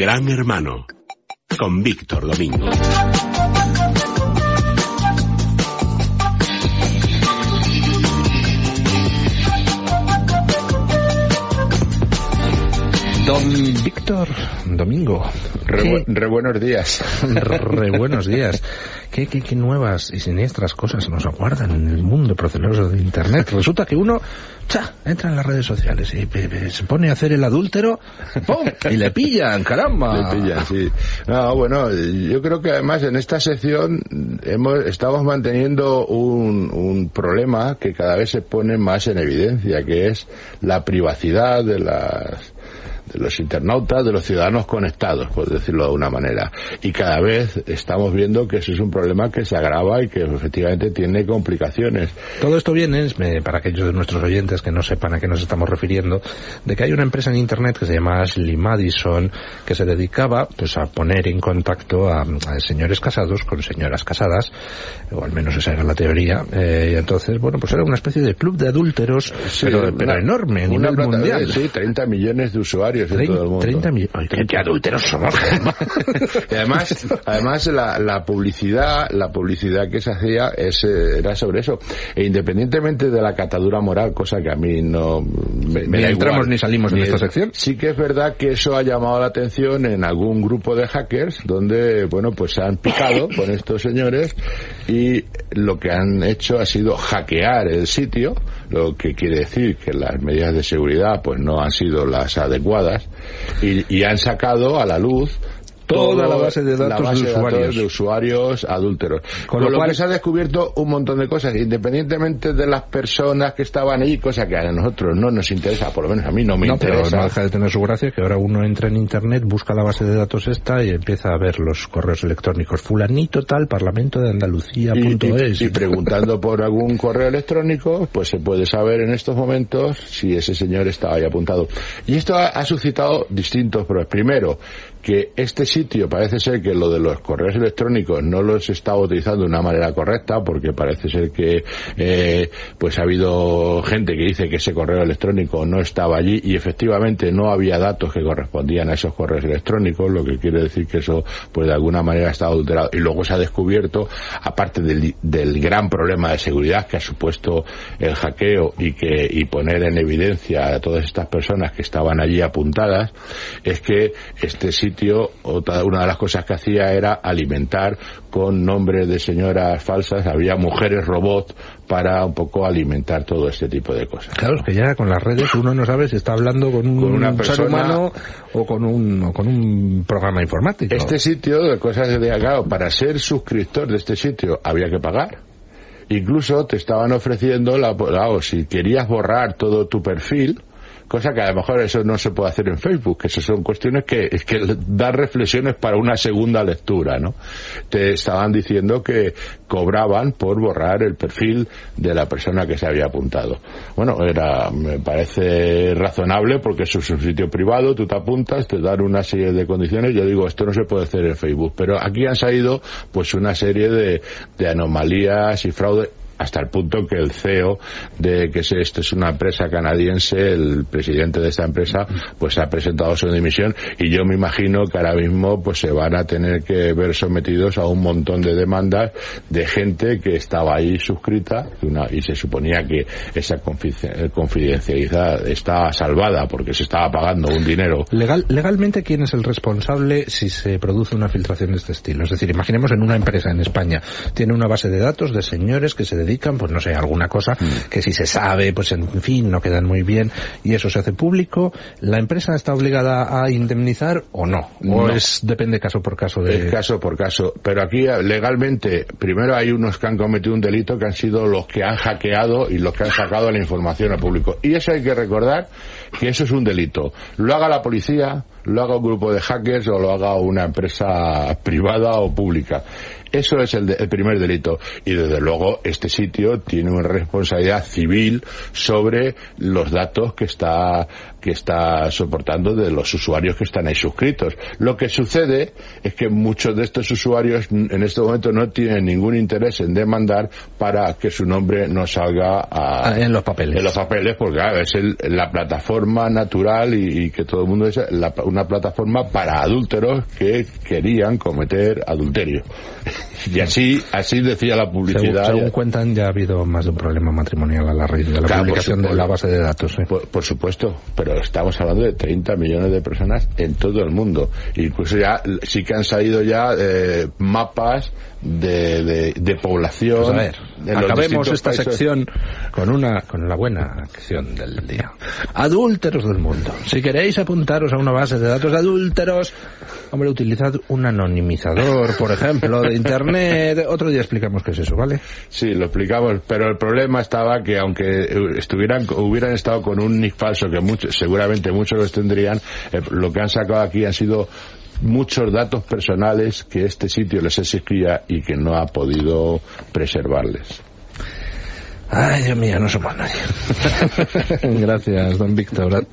Gran Hermano con Víctor Domingo. Don Víctor Domingo. Re, re, buenos días. Re buenos días. ¿Qué, qué, qué, nuevas y siniestras cosas nos aguardan en el mundo proceloso de Internet? Resulta que uno cha, entra en las redes sociales y se pone a hacer el adúltero ¡pum! y le pillan, caramba. Le pillan, sí. No, bueno, yo creo que además en esta sección hemos, estamos manteniendo un, un problema que cada vez se pone más en evidencia, que es la privacidad de las de los internautas, de los ciudadanos conectados, por decirlo de una manera. Y cada vez estamos viendo que ese es un problema que se agrava y que efectivamente tiene complicaciones. Todo esto viene, para aquellos de nuestros oyentes que no sepan a qué nos estamos refiriendo, de que hay una empresa en Internet que se llama Ashley Madison que se dedicaba pues a poner en contacto a, a señores casados con señoras casadas, o al menos esa era la teoría, eh, y entonces, bueno, pues era una especie de club de adúlteros, sí, pero, una, pero, enorme, a nivel mundial. Sí, 30 millones de usuarios 30, en todo el mundo. 30 millones. ¿Qué, adúlteros somos? y además, además la, la, publicidad, la publicidad que se hacía es, era sobre eso. E independientemente de la catadura moral, cosa que a mí no me, me ni da entramos igual, ni salimos ni de esta sección. Sí que es verdad que eso ha llamado la atención en algún grupo de hackers donde, bueno, pues se han picado con estos señores y lo que han hecho ha sido hackear el sitio, lo que quiere decir que las medidas de seguridad pues no han sido las adecuadas y, y han sacado a la luz toda la base de datos, base de, usuarios. datos de usuarios adúlteros. Con Con, lo lo, cual- que se ha descubierto un montón de cosas, independientemente de las personas que estaban ahí, cosa que a nosotros no nos interesa, por lo menos a mí no me no, pero interesa. no deja de tener su gracia que ahora uno entra en internet, busca la base de datos esta y empieza a ver los correos electrónicos. Fulanito tal, parlamento de Andalucía y, punto y- es. y preguntando por algún correo electrónico, pues se puede saber en estos momentos si ese señor estaba ahí apuntado. Y esto ha, ha suscitado distintos problemas. Primero, que este sitio parece ser que lo de los correos electrónicos no los estaba utilizando de una manera correcta, porque parece ser que eh, pues ha habido gente que dice que ese correo electrónico no estaba allí y efectivamente no había datos que correspondían a esos correos electrónicos, lo que quiere decir que eso pues de alguna manera estaba adulterado. Y luego se ha descubierto, aparte del, del gran problema de seguridad que ha supuesto el hackeo y que y poner en evidencia a todas estas personas que estaban allí apuntadas, es que este sitio, una de las cosas que hacía era alimentar con nombres de señoras falsas, había mujeres robot para un poco alimentar todo este tipo de cosas. Claro, es que ya con las redes uno no sabe si está hablando con un Con una ser persona- humano o con un, o con un programa informático. Este sitio, de cosas de claro, para ser suscriptor de este sitio había que pagar. Incluso te estaban ofreciendo, la, claro, si querías borrar todo tu perfil, cosa que a lo mejor eso no se puede hacer en Facebook, que eso son cuestiones que, que dar reflexiones para una segunda lectura, ¿no? Te estaban diciendo que cobraban por borrar el perfil de la persona que se había apuntado. Bueno, era, me parece razonable porque eso es un sitio privado, tú te apuntas, te dan una serie de condiciones, yo digo, esto no se puede hacer en Facebook, pero aquí han salido pues una serie de, de anomalías y fraude hasta el punto que el CEO de que se- esto es una empresa canadiense, el presidente de esta empresa, pues ha presentado su dimisión y yo me imagino que ahora mismo pues se van a tener que ver sometidos a un montón de demandas de gente que estaba ahí suscrita y, se suponía que esa confi- confidencialidad estaba salvada porque se estaba pagando un dinero Legal, legalmente, ¿quién es el responsable si se produce una filtración de este estilo? Es decir, imaginemos en una empresa en España, tiene una base de datos de señores que se pues no sé, alguna cosa que si se sabe, pues en fin, no quedan muy bien y eso se hace público. ¿La empresa está obligada a indemnizar o no? ¿O No. es, depende caso por caso de... Es caso por caso. Pero aquí eh, legalmente, primero hay unos que han cometido un delito que han sido los que han hackeado y los que han sacado la información al público. Y eso hay que recordar que eso es un delito. Lo haga la policía, lo haga un grupo de hackers o lo haga una empresa privada o pública. Eso es el, el, primer delito. Y desde luego este sitio tiene una responsabilidad civil sobre los datos que está, que está soportando de los usuarios que están ahí suscritos. Lo que sucede es que muchos de estos usuarios en este momento no tienen ningún interés en demandar para que su nombre no salga a, Ah, en los papeles. En los papeles, porque claro, es el, la plataforma natural y, y, que todo el mundo es la, una plataforma para adúlteros que querían cometer adulterio. Y así, así decía la publicidad. Según, según, cuentan, ya ha habido más de un problema matrimonial a la raíz de la claro, publicación de la base de datos. ¿eh? Por, por, supuesto, pero estamos hablando de 30 millones de personas en todo el mundo. Incluso ya sí que han salido ya eh, mapas de, de, de, población. Pues a ver, acabemos esta países. sección con una con la buena acción del día. Adúlteros del mundo. Si queréis apuntaros a una base de datos de adúlteros, hombre, utilizad un anonimizador, por ejemplo, de internet. Otro día explicamos qué es eso, ¿vale? Sí, lo explicamos, pero el problema estaba que aunque estuvieran hubieran estado con un nick falso que muchos, seguramente muchos los tendrían, eh, lo que han sacado aquí han sido muchos datos personales que este sitio les exigía y que no ha podido preservarles. Ay, Dios mío, no somos nadie. Gracias, don Víctor.